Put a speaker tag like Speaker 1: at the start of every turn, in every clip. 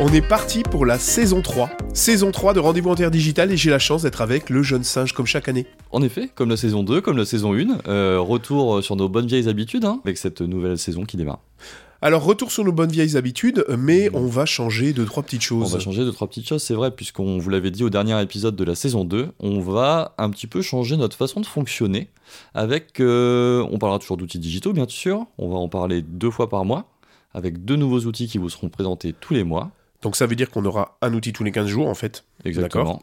Speaker 1: On est parti pour la saison 3. Saison 3 de Rendez-vous Interdigital et j'ai la chance d'être avec le jeune singe comme chaque année.
Speaker 2: En effet, comme la saison 2, comme la saison 1, euh, retour sur nos bonnes vieilles habitudes hein, avec cette nouvelle saison qui démarre.
Speaker 1: Alors, retour sur nos bonnes vieilles habitudes, mais on va changer de trois petites
Speaker 2: On
Speaker 1: choses.
Speaker 2: va changer de trois petites choses, c'est vrai, puisqu'on vous l'avait dit au dernier épisode de la saison 2, on va un petit peu changer notre façon de fonctionner avec... euh, on parlera toujours d'outils digitaux, bien sûr, on va en parler deux fois par mois, avec deux nouveaux outils qui vous seront présentés tous les mois,
Speaker 1: Donc ça veut dire qu'on aura un outil tous les 15 jours en fait.
Speaker 2: exactement.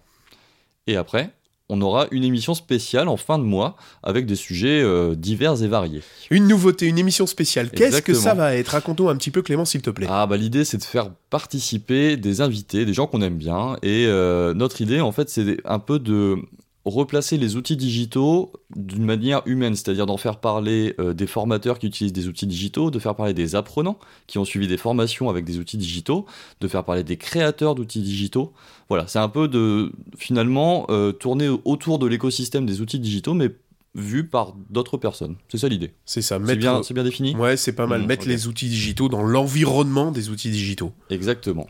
Speaker 2: Et après, on aura une émission spéciale en fin de mois avec des sujets euh, divers et variés.
Speaker 1: Une nouveauté, une émission spéciale. Qu'est-ce que ça va être? Raconte-nous un petit peu Clément s'il te plaît.
Speaker 2: Ah bah l'idée c'est de faire participer des invités, des gens qu'on aime bien et euh, notre idée en fait c'est un peu de replacer les outils digitaux d'une manière humaine, c'est-à-dire d'en faire parler euh, des formateurs qui utilisent des outils digitaux, de faire parler des apprenants qui ont suivi des formations avec des outils digitaux, de faire parler des créateurs d'outils digitaux. Voilà, c'est un peu de finalement euh, tourner autour de l'écosystème des outils digitaux mais vu par d'autres personnes. C'est ça l'idée.
Speaker 1: C'est ça, mettre...
Speaker 2: bien, c'est bien défini
Speaker 1: Ouais, c'est pas mal.
Speaker 2: Mmh,
Speaker 1: mettre les outils digitaux dans l'environnement des outils digitaux.
Speaker 2: Exactement.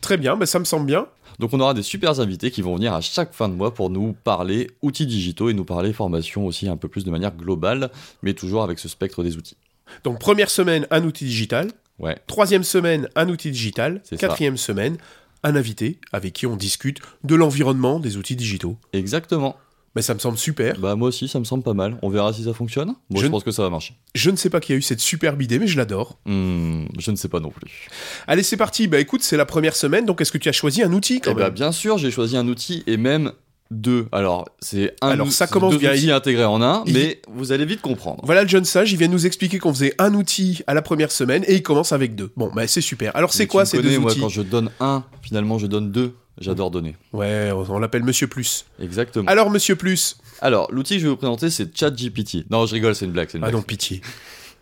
Speaker 1: Très bien, bah, ça me semble bien.
Speaker 2: Donc on aura des super invités qui vont venir à chaque fin de mois pour nous parler outils digitaux et nous parler formation aussi un peu plus de manière globale, mais toujours avec ce spectre des outils.
Speaker 1: Donc première semaine, un outil digital.
Speaker 2: Ouais,
Speaker 1: Troisième semaine, un outil digital.
Speaker 2: Ça.
Speaker 1: Quatrième semaine, un invité avec qui on discute de l'environnement des outils digitaux.
Speaker 2: exactement.
Speaker 1: Mais ça me semble super.
Speaker 2: Bah moi aussi ça me semble pas mal. On verra si ça fonctionne. Moi
Speaker 1: Je
Speaker 2: pense que ça va marcher.
Speaker 1: Je ne sais pas qui a eu cette superbe idée, mais je l'adore.
Speaker 2: Hmm, je ne sais pas non plus.
Speaker 1: Allez, c'est parti. Bah écoute, c'est la première semaine, donc est-ce que tu as choisi un outil quand
Speaker 2: Eh bah, bien sûr j'ai choisi un outil et même deux. Alors c'est un
Speaker 1: Alors, ça commence
Speaker 2: deux
Speaker 1: bien.
Speaker 2: outils intégrés en un,
Speaker 1: il-
Speaker 2: mais vous allez vite comprendre.
Speaker 1: Voilà le jeune sage, il vient nous expliquer qu'on faisait un outil à la première semaine et il commence avec deux. Bon, bah c'est super. Alors c'est quoi ces deux
Speaker 2: moi,
Speaker 1: outils
Speaker 2: quand je donne un, finalement je donne deux. J'adore donner.
Speaker 1: Ouais, on on l'appelle Monsieur Plus.
Speaker 2: Exactement.
Speaker 1: Alors Monsieur Plus.
Speaker 2: Alors, l'outil que je vais vous présenter, c'est ChatGPT. Non, je rigole, c'est une blague. c'est une
Speaker 1: Ah
Speaker 2: blague.
Speaker 1: non, pitié.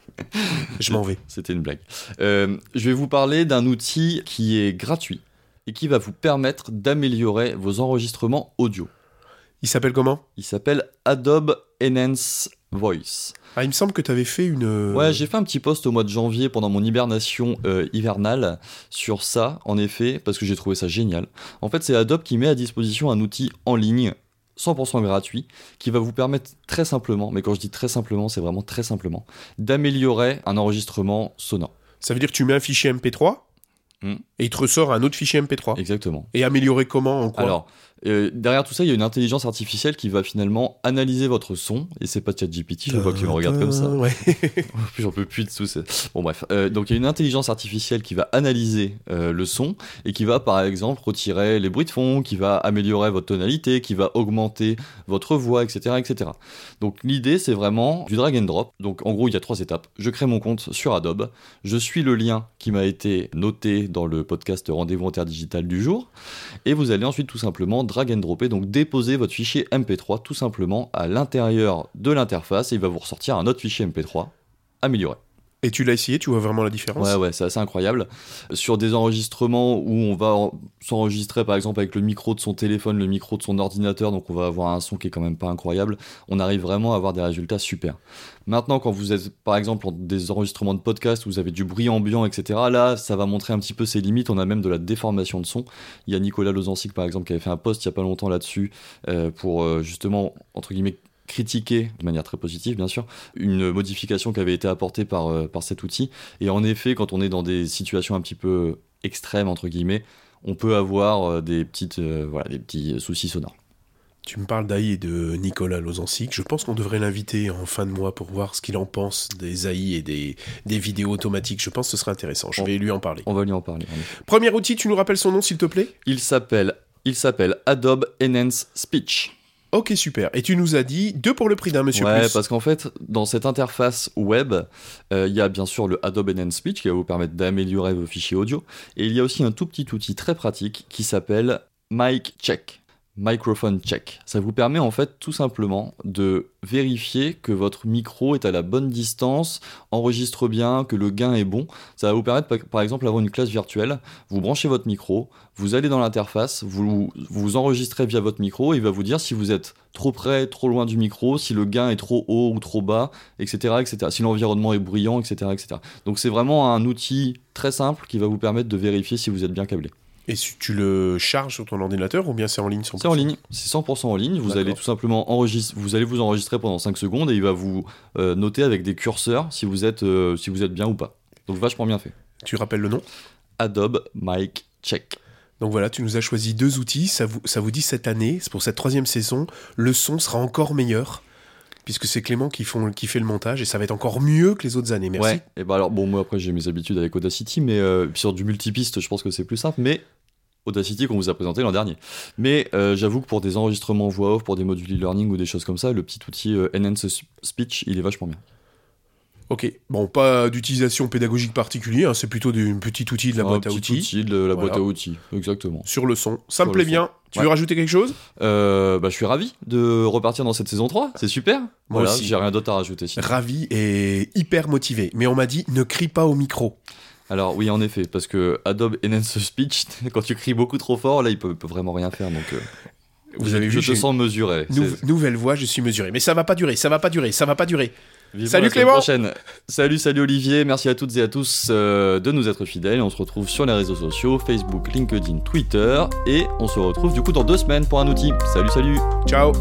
Speaker 1: je m'en vais.
Speaker 2: C'était une blague. Euh, je vais vous parler d'un outil qui est gratuit et qui va vous permettre d'améliorer vos enregistrements audio.
Speaker 1: Il s'appelle comment?
Speaker 2: Il s'appelle Adobe Enhance Voice.
Speaker 1: Ah, il me semble que tu avais fait une.
Speaker 2: Ouais, j'ai fait un petit post au mois de janvier pendant mon hibernation euh, hivernale sur ça, en effet, parce que j'ai trouvé ça génial. En fait, c'est Adobe qui met à disposition un outil en ligne 100% gratuit qui va vous permettre très simplement, mais quand je dis très simplement, c'est vraiment très simplement, d'améliorer un enregistrement sonore.
Speaker 1: Ça veut dire que tu mets un fichier MP3
Speaker 2: Hmm.
Speaker 1: et il te ressort un autre fichier MP3.
Speaker 2: Exactement.
Speaker 1: Et améliorer comment En quoi?
Speaker 2: Alors, euh, derrière tout ça, il y a une intelligence artificielle qui va finalement analyser votre son, et c'est pas ChatGPT, je vois tu me regardes comme ça.
Speaker 1: Ouais.
Speaker 2: J'en peux plus de tout ça. Bon bref, Euh, donc il y a une intelligence artificielle qui va analyser euh, le son et qui va par exemple retirer les bruits de fond, qui va améliorer votre tonalité, qui va augmenter votre voix, etc. etc. Donc l'idée c'est vraiment du drag and drop. Donc en gros il y a trois étapes. Je crée mon compte sur Adobe, je suis le lien qui m'a été noté dans le podcast Rendez-vous interdigital du jour, et vous allez ensuite tout simplement drag and dropper, donc déposer votre fichier MP3 tout simplement à l'intérieur de l'interface et il va vous ressortir un autre fichier MP3 amélioré.
Speaker 1: Et tu l'as essayé, tu vois vraiment la différence
Speaker 2: Ouais, ouais, c'est assez incroyable. Sur des enregistrements où on va en- s'enregistrer par exemple avec le micro de son téléphone, le micro de son ordinateur, donc on va avoir un son qui est quand même pas incroyable, on arrive vraiment à avoir des résultats super. Maintenant, quand vous êtes par exemple en des enregistrements de podcast où vous avez du bruit ambiant, etc., là, ça va montrer un petit peu ses limites. On a même de la déformation de son. Il y a Nicolas Lozancic par exemple qui avait fait un post il y a pas longtemps là-dessus euh, pour euh, justement, entre guillemets, critiquer de manière très positive bien sûr une modification qui avait été apportée par, euh, par cet outil et en effet quand on est dans des situations un petit peu extrêmes entre guillemets on peut avoir euh, des petites euh, voilà des petits soucis sonores
Speaker 1: Tu me parles d'AI et de Nicolas Lozancic. Je pense qu'on devrait l'inviter en fin de mois pour voir ce qu'il en pense des AI et des, des vidéos automatiques. Je pense que ce serait intéressant. Je
Speaker 2: On-
Speaker 1: vais lui en parler.
Speaker 2: on va lui en parler.
Speaker 1: Premier outil, tu nous rappelles son nom, s'il te plaît?
Speaker 2: Il s'appelle il s'appelle Adobe Enhance Speech
Speaker 1: Ok, super. Et tu nous as dit deux pour le prix d'un, monsieur
Speaker 2: ouais,
Speaker 1: Plus.
Speaker 2: parce qu'en fait, dans cette interface web, euh, il y a bien sûr le Adobe Enhance Speech qui va vous permettre d'améliorer vos fichiers audio. Et il y a aussi un tout petit outil très pratique qui s'appelle Mic Check. Microphone Check. Ça vous permet en fait tout simplement de vérifier que votre micro est à la bonne distance, enregistre bien, que le gain est bon. Ça va vous permettre par exemple d'avoir une classe virtuelle. Vous branchez votre micro, vous allez dans l'interface, vous vous enregistrez via votre micro et il va vous dire si vous êtes trop près, trop loin du micro, si le gain est trop haut ou trop bas, etc. etc. si l'environnement est bruyant, etc., etc. Donc c'est vraiment un outil très simple qui va vous permettre de vérifier si vous êtes bien câblé.
Speaker 1: Et si tu le charges sur ton ordinateur ou bien c'est en ligne
Speaker 2: C'est en ligne, c'est 100% en ligne. Vous allez tout simplement enregistrer, vous allez vous enregistrer pendant 5 secondes et il va vous euh, noter avec des curseurs si vous êtes euh, si vous êtes bien ou pas. Donc vachement bien fait.
Speaker 1: Tu rappelles le nom?
Speaker 2: Adobe Mic Check.
Speaker 1: Donc voilà, tu nous as choisi deux outils. Ça vous, ça vous dit cette année, c'est pour cette troisième saison, le son sera encore meilleur puisque c'est Clément qui, font, qui fait le montage et ça va être encore mieux que les autres années. Merci.
Speaker 2: Ouais, et bah alors bon, moi après j'ai mes habitudes avec Audacity, mais euh, sur du multipiste, je pense que c'est plus simple, mais Audacity qu'on vous a présenté l'an dernier. Mais euh, j'avoue que pour des enregistrements voix off, pour des modules e-learning ou des choses comme ça, le petit outil euh, Enhance Speech, il est vachement bien.
Speaker 1: Ok, bon, pas d'utilisation pédagogique particulière, hein, c'est plutôt du petit outil de la boîte à outils.
Speaker 2: outil de la boîte à outils, exactement.
Speaker 1: Sur le son, ça me plaît bien. Tu veux rajouter quelque chose?
Speaker 2: Euh, bah, Je suis ravi de repartir dans cette saison 3, c'est super. Moi voilà, j'ai rien d'autre à rajouter.
Speaker 1: Ravi et hyper motivé, mais on m'a dit ne crie pas au micro.
Speaker 2: Alors oui, en effet, parce que Adobe Enhance Speech, quand tu cries beaucoup trop fort, là, il peut, peut vraiment rien faire. Donc, euh,
Speaker 1: vous avez vu,
Speaker 2: je te sens mesuré.
Speaker 1: nouvelle voix, je suis mesuré. Mais ça va pas durer, ça va pas durer, ça va pas durer. salut Clément.
Speaker 2: Prochaine. Salut, salut Olivier. Merci à toutes et à tous euh, de nous être fidèles. On se retrouve sur les réseaux sociaux, Facebook, LinkedIn, Twitter, et on se retrouve du coup dans deux semaines pour un outil. Salut, salut.
Speaker 1: Ciao.